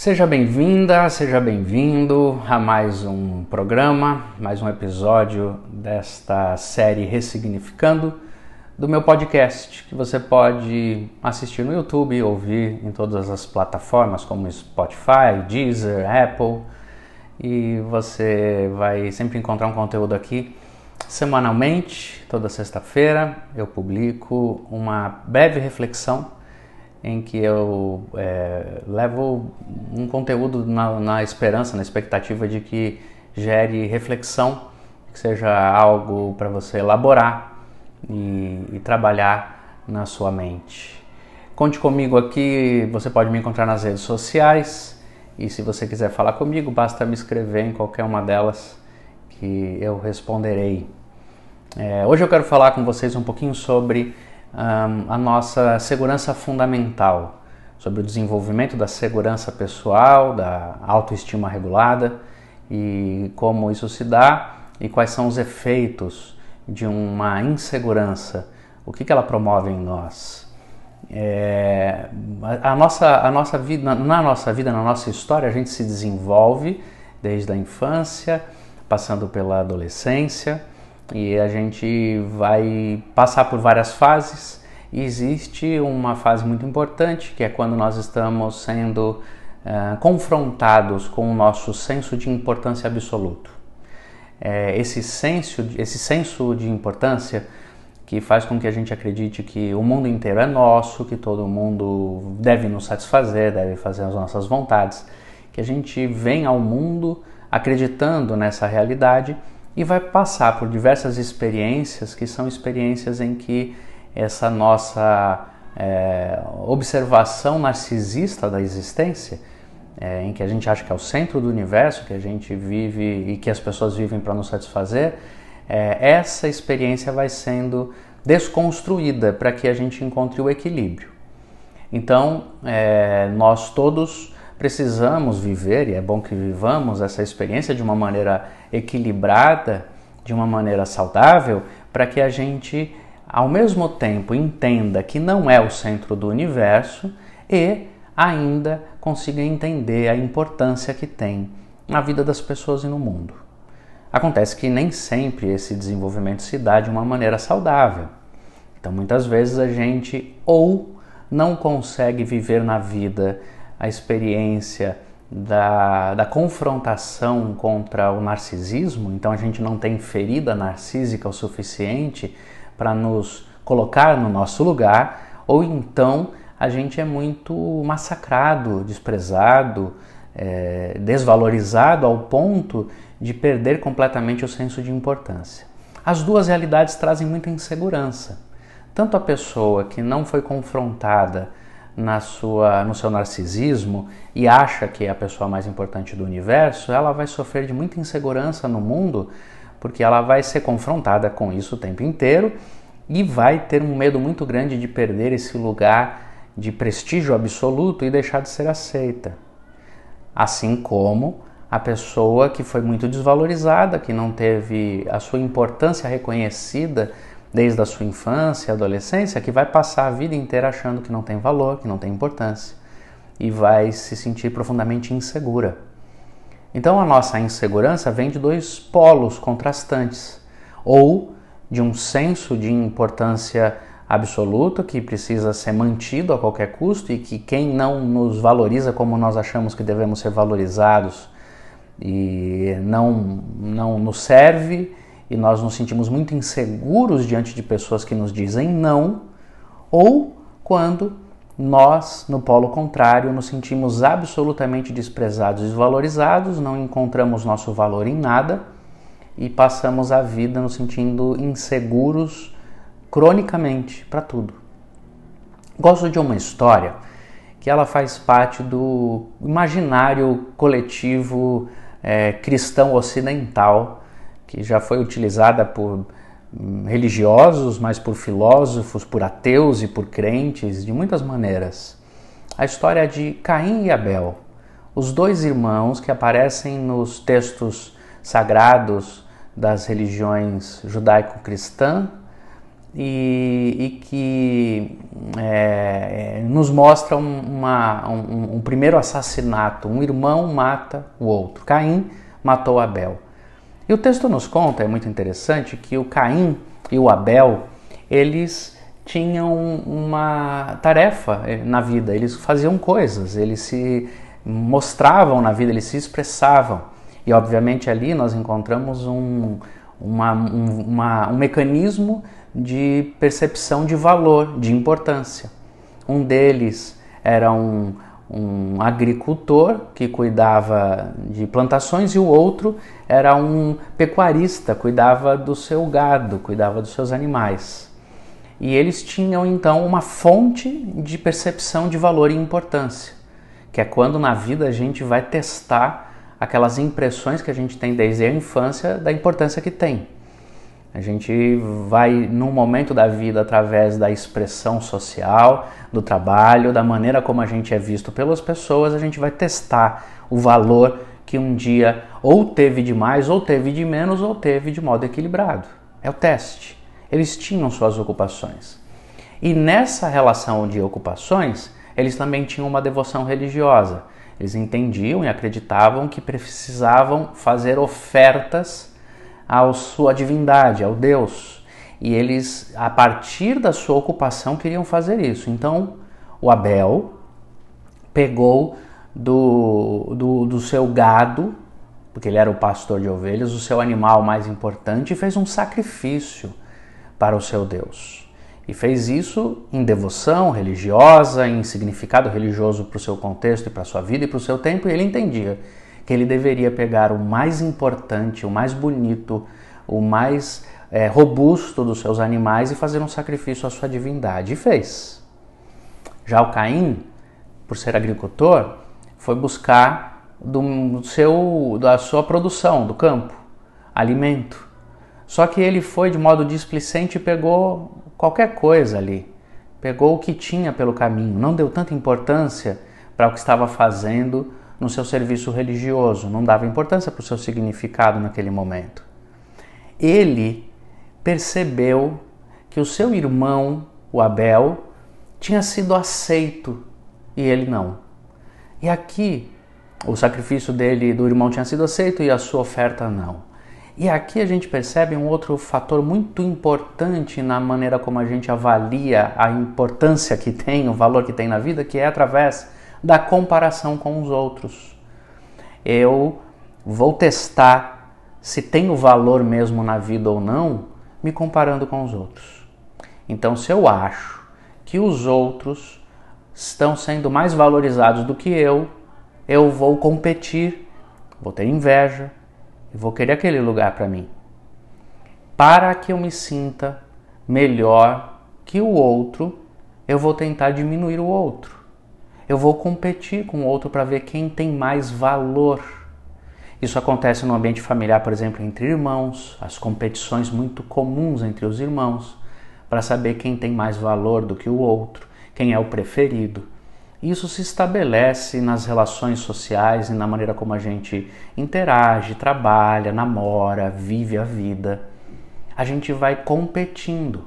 Seja bem-vinda, seja bem-vindo a mais um programa, mais um episódio desta série Ressignificando do meu podcast, que você pode assistir no YouTube, ouvir em todas as plataformas como Spotify, Deezer, Apple, e você vai sempre encontrar um conteúdo aqui semanalmente, toda sexta-feira eu publico uma breve reflexão em que eu é, levo um conteúdo na, na, esperança, na expectativa de que gere reflexão, que seja algo para você elaborar e, e, trabalhar na sua mente. Conte comigo aqui, você pode me encontrar nas redes sociais e se você quiser falar comigo, basta me escrever em qualquer uma delas que eu responderei. É, hoje eu quero falar com vocês um pouquinho sobre um, a nossa segurança fundamental, sobre o desenvolvimento da segurança pessoal, da autoestima regulada e como isso se dá e quais são os efeitos de uma insegurança, o que, que ela promove em nós. É, a, nossa, a nossa vida, na nossa vida, na nossa história, a gente se desenvolve desde a infância, passando pela adolescência, e a gente vai passar por várias fases. E existe uma fase muito importante que é quando nós estamos sendo uh, confrontados com o nosso senso de importância absoluto. É, esse, senso, esse senso de importância que faz com que a gente acredite que o mundo inteiro é nosso, que todo mundo deve nos satisfazer, deve fazer as nossas vontades, que a gente vem ao mundo acreditando nessa realidade e vai passar por diversas experiências que são experiências em que essa nossa é, observação narcisista da existência, é, em que a gente acha que é o centro do universo, que a gente vive e que as pessoas vivem para nos satisfazer, é, essa experiência vai sendo desconstruída para que a gente encontre o equilíbrio. Então, é, nós todos precisamos viver, e é bom que vivamos essa experiência de uma maneira equilibrada, de uma maneira saudável, para que a gente, ao mesmo tempo, entenda que não é o centro do universo e ainda consiga entender a importância que tem na vida das pessoas e no mundo. Acontece que nem sempre esse desenvolvimento se dá de uma maneira saudável. Então, muitas vezes a gente ou não consegue viver na vida a experiência da, da confrontação contra o narcisismo, então a gente não tem ferida narcísica o suficiente para nos colocar no nosso lugar, ou então a gente é muito massacrado, desprezado, é, desvalorizado ao ponto de perder completamente o senso de importância. As duas realidades trazem muita insegurança. Tanto a pessoa que não foi confrontada na sua, no seu narcisismo e acha que é a pessoa mais importante do universo, ela vai sofrer de muita insegurança no mundo, porque ela vai ser confrontada com isso o tempo inteiro e vai ter um medo muito grande de perder esse lugar de prestígio absoluto e deixar de ser aceita. Assim como a pessoa que foi muito desvalorizada, que não teve a sua importância reconhecida desde a sua infância, adolescência, que vai passar a vida inteira achando que não tem valor, que não tem importância e vai se sentir profundamente insegura. Então a nossa insegurança vem de dois polos contrastantes, ou de um senso de importância absoluta que precisa ser mantido a qualquer custo e que quem não nos valoriza como nós achamos que devemos ser valorizados e não não nos serve e nós nos sentimos muito inseguros diante de pessoas que nos dizem não, ou quando nós, no polo contrário, nos sentimos absolutamente desprezados e desvalorizados, não encontramos nosso valor em nada e passamos a vida nos sentindo inseguros cronicamente para tudo. Gosto de uma história que ela faz parte do imaginário coletivo é, cristão ocidental que já foi utilizada por hum, religiosos, mas por filósofos, por ateus e por crentes, de muitas maneiras. A história de Caim e Abel, os dois irmãos que aparecem nos textos sagrados das religiões judaico-cristã e, e que é, nos mostra uma, um, um primeiro assassinato. Um irmão mata o outro. Caim matou Abel. E o texto nos conta, é muito interessante, que o Caim e o Abel, eles tinham uma tarefa eh, na vida, eles faziam coisas, eles se mostravam na vida, eles se expressavam. E obviamente ali nós encontramos um, uma, um, uma, um mecanismo de percepção de valor, de importância. Um deles era um, um agricultor que cuidava de plantações e o outro era um pecuarista, cuidava do seu gado, cuidava dos seus animais. E eles tinham então uma fonte de percepção de valor e importância, que é quando na vida a gente vai testar aquelas impressões que a gente tem desde a infância da importância que tem. A gente vai, num momento da vida, através da expressão social, do trabalho, da maneira como a gente é visto pelas pessoas, a gente vai testar o valor que um dia ou teve de mais, ou teve de menos, ou teve de modo equilibrado. É o teste. Eles tinham suas ocupações. E nessa relação de ocupações, eles também tinham uma devoção religiosa. Eles entendiam e acreditavam que precisavam fazer ofertas à sua divindade, ao Deus. E eles, a partir da sua ocupação, queriam fazer isso. Então, o Abel pegou do, do, do seu gado, porque ele era o pastor de ovelhas, o seu animal mais importante, e fez um sacrifício para o seu Deus. E fez isso em devoção religiosa, em significado religioso para o seu contexto e para a sua vida e para o seu tempo, e ele entendia que ele deveria pegar o mais importante, o mais bonito, o mais é, robusto dos seus animais e fazer um sacrifício à sua divindade. E fez. Já o Caim, por ser agricultor, foi buscar do seu, da sua produção, do campo, alimento. Só que ele foi de modo displicente e pegou qualquer coisa ali. Pegou o que tinha pelo caminho, não deu tanta importância para o que estava fazendo no seu serviço religioso, não dava importância para o seu significado naquele momento. Ele percebeu que o seu irmão, o Abel, tinha sido aceito e ele não. E aqui o sacrifício dele do irmão tinha sido aceito e a sua oferta não. E aqui a gente percebe um outro fator muito importante na maneira como a gente avalia a importância que tem, o valor que tem na vida, que é através da comparação com os outros. Eu vou testar se tenho valor mesmo na vida ou não, me comparando com os outros. Então, se eu acho que os outros estão sendo mais valorizados do que eu, eu vou competir, vou ter inveja e vou querer aquele lugar para mim. Para que eu me sinta melhor que o outro, eu vou tentar diminuir o outro. Eu vou competir com o outro para ver quem tem mais valor. Isso acontece no ambiente familiar, por exemplo, entre irmãos, as competições muito comuns entre os irmãos, para saber quem tem mais valor do que o outro, quem é o preferido. Isso se estabelece nas relações sociais e na maneira como a gente interage, trabalha, namora, vive a vida. A gente vai competindo.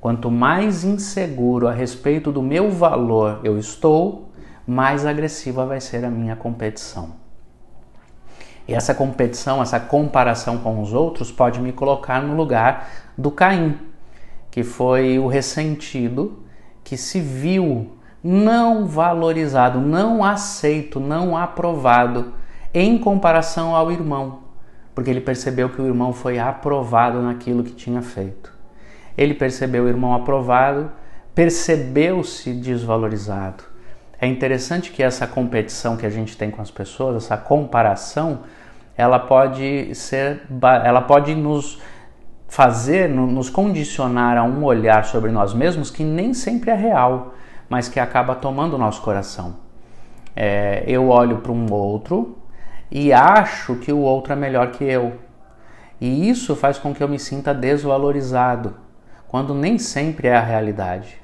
Quanto mais inseguro a respeito do meu valor eu estou, mais agressiva vai ser a minha competição. E essa competição, essa comparação com os outros pode me colocar no lugar do Caim, que foi o ressentido que se viu não valorizado, não aceito, não aprovado em comparação ao irmão, porque ele percebeu que o irmão foi aprovado naquilo que tinha feito. Ele percebeu o irmão aprovado, percebeu-se desvalorizado. É interessante que essa competição que a gente tem com as pessoas, essa comparação, ela pode ser, ela pode nos fazer, nos condicionar a um olhar sobre nós mesmos que nem sempre é real, mas que acaba tomando o nosso coração. É, eu olho para um outro e acho que o outro é melhor que eu. E isso faz com que eu me sinta desvalorizado, quando nem sempre é a realidade.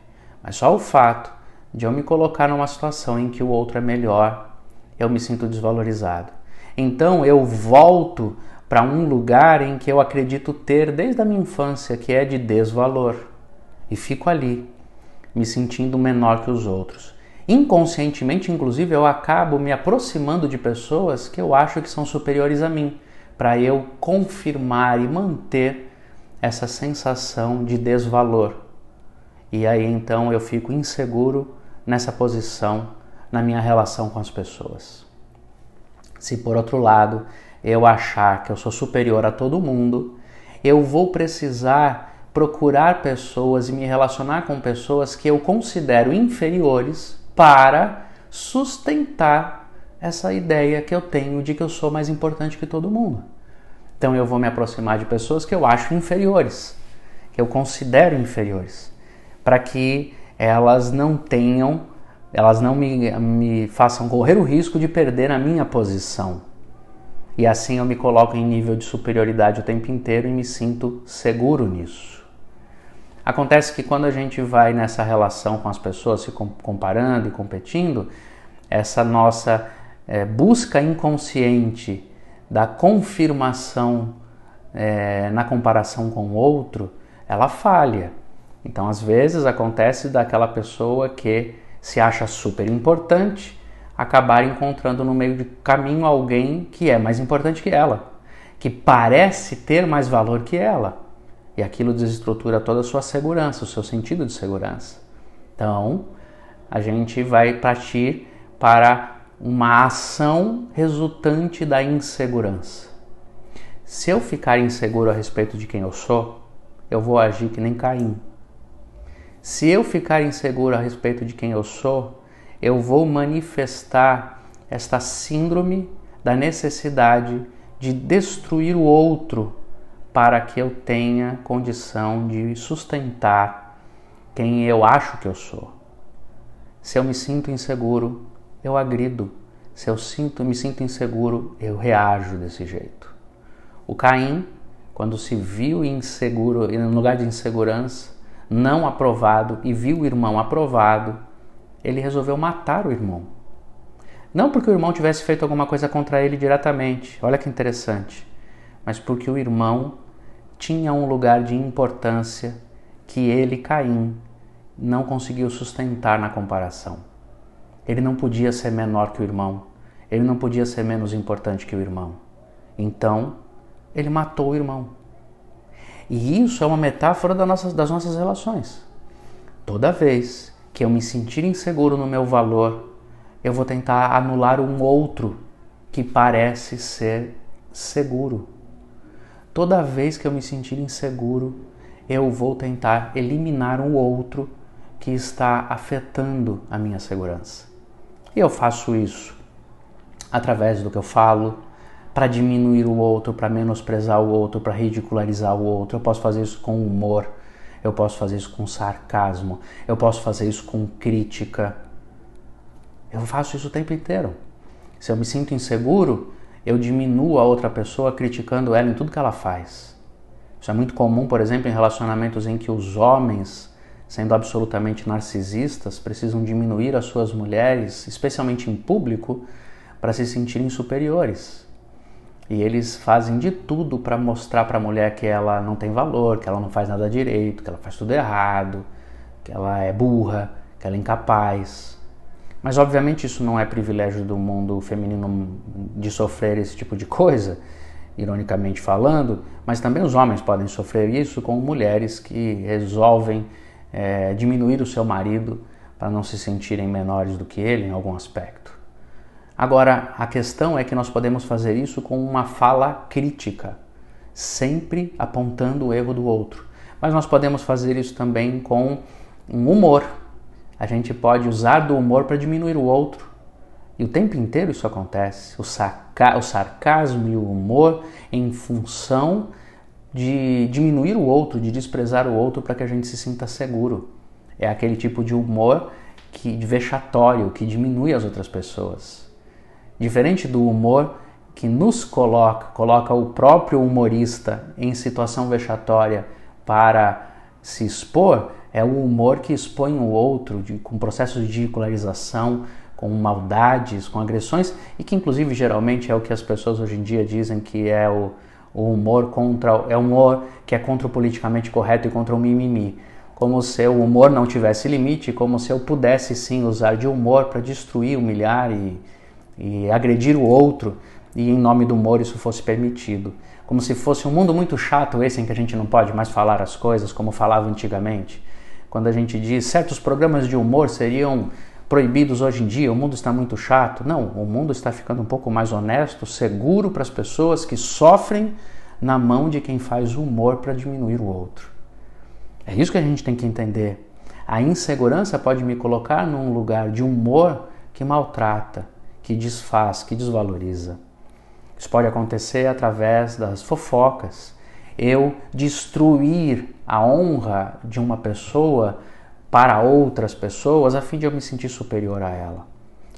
Mas só o fato de eu me colocar numa situação em que o outro é melhor, eu me sinto desvalorizado. Então eu volto para um lugar em que eu acredito ter desde a minha infância, que é de desvalor. e fico ali, me sentindo menor que os outros. Inconscientemente, inclusive, eu acabo me aproximando de pessoas que eu acho que são superiores a mim, para eu confirmar e manter essa sensação de desvalor. E aí então eu fico inseguro nessa posição na minha relação com as pessoas. Se por outro lado eu achar que eu sou superior a todo mundo, eu vou precisar procurar pessoas e me relacionar com pessoas que eu considero inferiores para sustentar essa ideia que eu tenho de que eu sou mais importante que todo mundo. Então eu vou me aproximar de pessoas que eu acho inferiores, que eu considero inferiores, para que elas não tenham, elas não me, me façam correr o risco de perder a minha posição. E assim eu me coloco em nível de superioridade o tempo inteiro e me sinto seguro nisso. Acontece que quando a gente vai nessa relação com as pessoas, se comparando e competindo, essa nossa é, busca inconsciente da confirmação é, na comparação com o outro, ela falha. Então, às vezes, acontece daquela pessoa que se acha super importante acabar encontrando no meio do caminho alguém que é mais importante que ela, que parece ter mais valor que ela. E aquilo desestrutura toda a sua segurança, o seu sentido de segurança. Então, a gente vai partir para uma ação resultante da insegurança. Se eu ficar inseguro a respeito de quem eu sou, eu vou agir que nem Caim. Se eu ficar inseguro a respeito de quem eu sou, eu vou manifestar esta síndrome da necessidade de destruir o outro para que eu tenha condição de sustentar quem eu acho que eu sou. Se eu me sinto inseguro, eu agrido. Se eu sinto, me sinto inseguro, eu reajo desse jeito. O Caim, quando se viu inseguro, no lugar de insegurança, não aprovado e viu o irmão aprovado, ele resolveu matar o irmão. Não porque o irmão tivesse feito alguma coisa contra ele diretamente, olha que interessante, mas porque o irmão tinha um lugar de importância que ele, Caim, não conseguiu sustentar na comparação. Ele não podia ser menor que o irmão. Ele não podia ser menos importante que o irmão. Então, ele matou o irmão. E isso é uma metáfora das nossas, das nossas relações. Toda vez que eu me sentir inseguro no meu valor, eu vou tentar anular um outro que parece ser seguro. Toda vez que eu me sentir inseguro, eu vou tentar eliminar um outro que está afetando a minha segurança. E eu faço isso através do que eu falo, para diminuir o outro, para menosprezar o outro, para ridicularizar o outro. Eu posso fazer isso com humor, eu posso fazer isso com sarcasmo, eu posso fazer isso com crítica. Eu faço isso o tempo inteiro. Se eu me sinto inseguro, eu diminuo a outra pessoa criticando ela em tudo que ela faz. Isso é muito comum, por exemplo, em relacionamentos em que os homens sendo absolutamente narcisistas, precisam diminuir as suas mulheres, especialmente em público, para se sentirem superiores. E eles fazem de tudo para mostrar para a mulher que ela não tem valor, que ela não faz nada direito, que ela faz tudo errado, que ela é burra, que ela é incapaz. Mas obviamente isso não é privilégio do mundo feminino de sofrer esse tipo de coisa, ironicamente falando, mas também os homens podem sofrer isso com mulheres que resolvem é, diminuir o seu marido para não se sentirem menores do que ele em algum aspecto. Agora, a questão é que nós podemos fazer isso com uma fala crítica, sempre apontando o erro do outro. Mas nós podemos fazer isso também com um humor. A gente pode usar do humor para diminuir o outro. E o tempo inteiro isso acontece. O, saca, o sarcasmo e o humor em função de diminuir o outro, de desprezar o outro para que a gente se sinta seguro. É aquele tipo de humor que de vexatório, que diminui as outras pessoas. Diferente do humor que nos coloca, coloca o próprio humorista em situação vexatória para se expor, é o humor que expõe o outro de, com processos de ridicularização, com maldades, com agressões e que inclusive geralmente é o que as pessoas hoje em dia dizem que é o o humor contra é um humor que é contra o politicamente correto e contra o mimimi. como se o humor não tivesse limite, como se eu pudesse sim usar de humor para destruir, humilhar e, e agredir o outro, e em nome do humor isso fosse permitido. Como se fosse um mundo muito chato esse em que a gente não pode mais falar as coisas como falava antigamente. Quando a gente diz certos programas de humor seriam proibidos hoje em dia, o mundo está muito chato. Não, o mundo está ficando um pouco mais honesto, seguro para as pessoas que sofrem na mão de quem faz humor para diminuir o outro. É isso que a gente tem que entender. A insegurança pode me colocar num lugar de humor que maltrata, que desfaz, que desvaloriza. Isso pode acontecer através das fofocas. Eu destruir a honra de uma pessoa para outras pessoas a fim de eu me sentir superior a ela.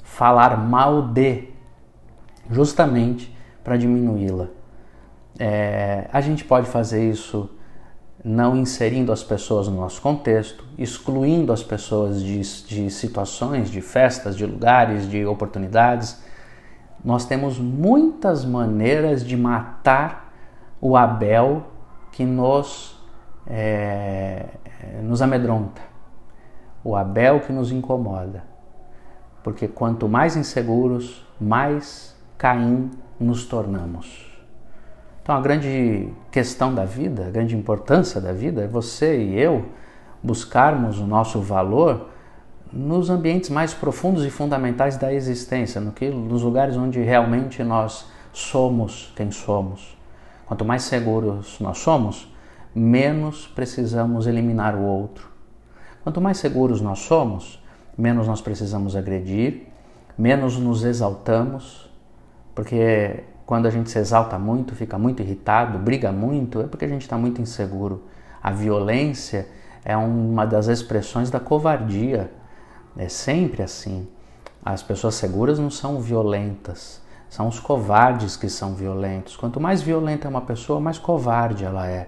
Falar mal de, justamente para diminuí-la. É, a gente pode fazer isso não inserindo as pessoas no nosso contexto, excluindo as pessoas de, de situações, de festas, de lugares, de oportunidades. Nós temos muitas maneiras de matar o Abel que nos, é, nos amedronta, o Abel que nos incomoda. Porque quanto mais inseguros, mais Caim nos tornamos. Então, a grande questão da vida, a grande importância da vida é você e eu buscarmos o nosso valor nos ambientes mais profundos e fundamentais da existência, no que, nos lugares onde realmente nós somos quem somos. Quanto mais seguros nós somos, menos precisamos eliminar o outro. Quanto mais seguros nós somos, menos nós precisamos agredir, menos nos exaltamos, porque quando a gente se exalta muito, fica muito irritado, briga muito, é porque a gente está muito inseguro. A violência é uma das expressões da covardia. É sempre assim. As pessoas seguras não são violentas, são os covardes que são violentos. Quanto mais violenta é uma pessoa, mais covarde ela é.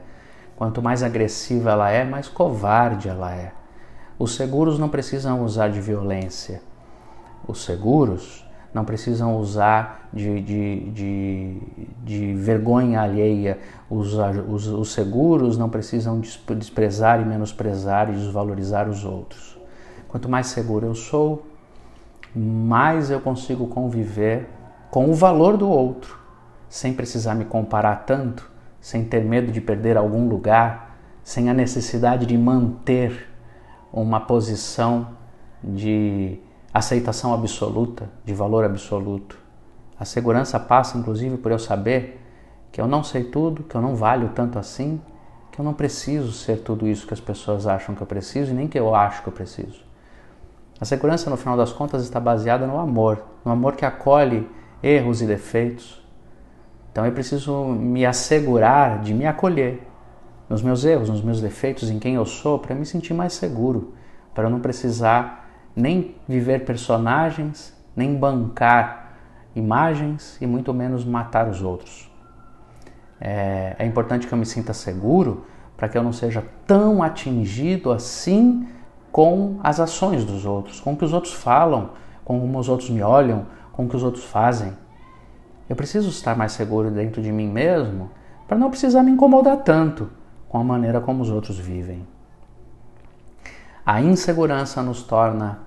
Quanto mais agressiva ela é, mais covarde ela é. Os seguros não precisam usar de violência. Os seguros não precisam usar de, de, de, de vergonha alheia. Os, os, os, seguros não precisam desprezar e menosprezar e desvalorizar os outros. Quanto mais seguro eu sou, mais eu consigo conviver com o valor do outro, sem precisar me comparar tanto, sem ter medo de perder algum lugar, sem a necessidade de manter uma posição de aceitação absoluta, de valor absoluto. A segurança passa, inclusive, por eu saber que eu não sei tudo, que eu não valho tanto assim, que eu não preciso ser tudo isso que as pessoas acham que eu preciso e nem que eu acho que eu preciso. A segurança, no final das contas, está baseada no amor, no amor que acolhe erros e defeitos. Então eu preciso me assegurar de me acolher nos meus erros, nos meus defeitos, em quem eu sou, para me sentir mais seguro, para não precisar nem viver personagens, nem bancar imagens e muito menos matar os outros. É, é importante que eu me sinta seguro para que eu não seja tão atingido assim com as ações dos outros, com o que os outros falam, com como os outros me olham, com o que os outros fazem. Eu preciso estar mais seguro dentro de mim mesmo para não precisar me incomodar tanto com a maneira como os outros vivem. A insegurança nos torna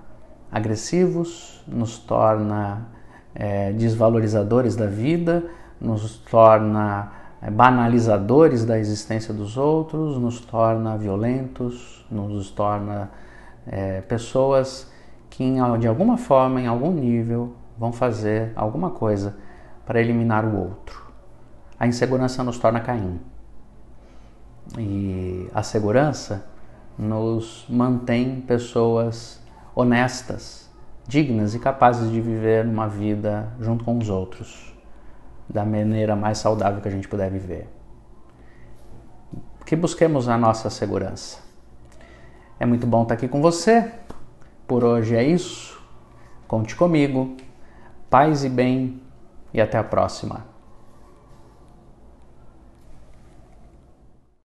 agressivos, nos torna é, desvalorizadores da vida, nos torna é, banalizadores da existência dos outros, nos torna violentos, nos torna é, pessoas que, de alguma forma, em algum nível, vão fazer alguma coisa para eliminar o outro. A insegurança nos torna Caim. E a segurança nos mantém pessoas honestas, dignas e capazes de viver uma vida junto com os outros, da maneira mais saudável que a gente puder viver. Que busquemos a nossa segurança. É muito bom estar aqui com você. Por hoje é isso. Conte comigo. Paz e bem e até a próxima.